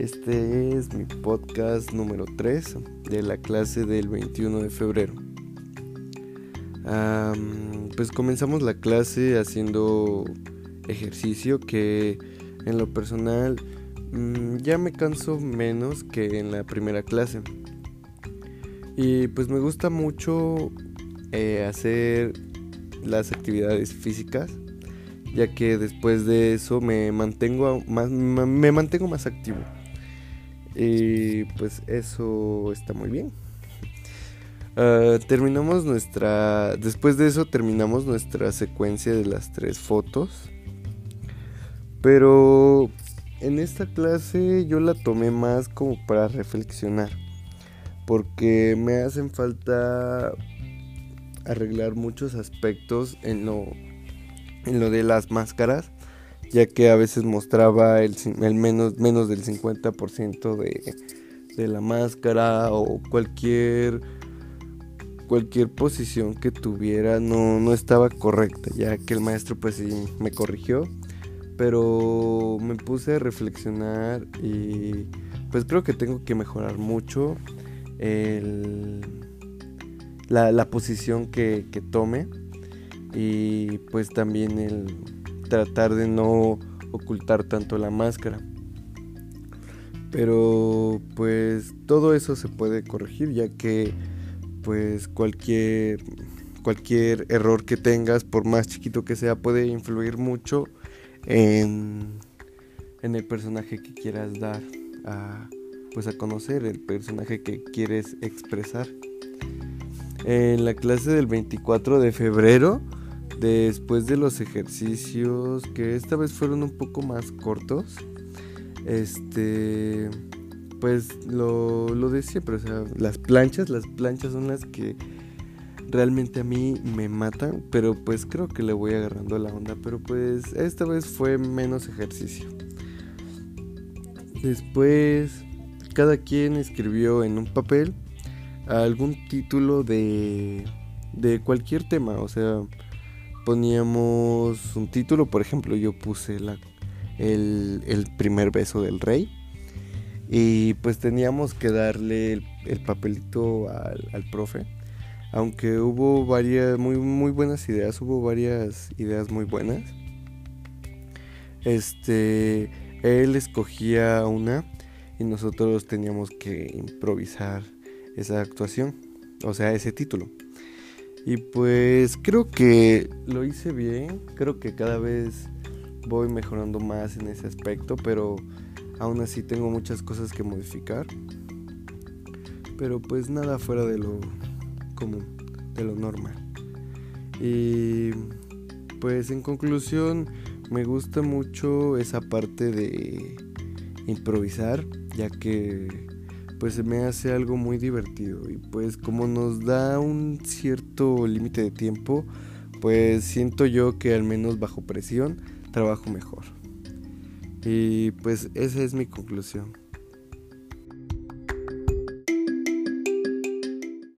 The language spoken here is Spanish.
Este es mi podcast número 3 de la clase del 21 de febrero. pues comenzamos la clase haciendo ejercicio que en lo personal mm, ya me canso menos que en la primera clase. Y pues me gusta mucho eh, hacer las actividades físicas ya que después de eso me mantengo más, me mantengo más activo. Y pues eso está muy bien. Ah, terminamos nuestra. Después de eso terminamos nuestra secuencia de las tres fotos. Pero en esta clase yo la tomé más como para reflexionar. Porque me hacen falta arreglar muchos aspectos en lo en lo de las máscaras, ya que a veces mostraba el, menos, menos del 50% de, de la máscara o cualquier cualquier posición que tuviera no, no estaba correcta, ya que el maestro pues sí me corrigió, pero me puse a reflexionar y pues creo que tengo que mejorar mucho el, la, la, posición que, que tome y pues también el tratar de no ocultar tanto la máscara. Pero pues todo eso se puede corregir ya que pues cualquier cualquier error que tengas por más chiquito que sea puede influir mucho en, en el personaje que quieras dar a pues a conocer el personaje que quieres expresar. En la clase del 24 de febrero Después de los ejercicios, que esta vez fueron un poco más cortos, este, pues lo, lo de siempre, o sea, las planchas, las planchas son las que realmente a mí me matan, pero pues creo que le voy agarrando la onda, pero pues esta vez fue menos ejercicio. Después, cada quien escribió en un papel algún título de, de cualquier tema, o sea, poníamos un título, por ejemplo, yo puse el, primer beso del rey. Y pues teníamos que darle el, papelito al, profe. Aunque hubo varias muy, muy buenas ideas, hubo varias ideas muy buenas. Este, él escogía una y nosotros teníamos que improvisar esa actuación, o sea, ese título. Y pues creo que lo hice bien, creo que cada vez voy mejorando más en ese aspecto, pero aún así tengo muchas cosas que modificar. Pero pues nada fuera de lo común, de lo normal. Y pues en conclusión, me gusta mucho esa parte de improvisar, ya que pues se me hace algo muy divertido y pues como nos da un cierto límite de tiempo, pues siento yo que al menos bajo presión trabajo mejor. Y pues esa es mi conclusión.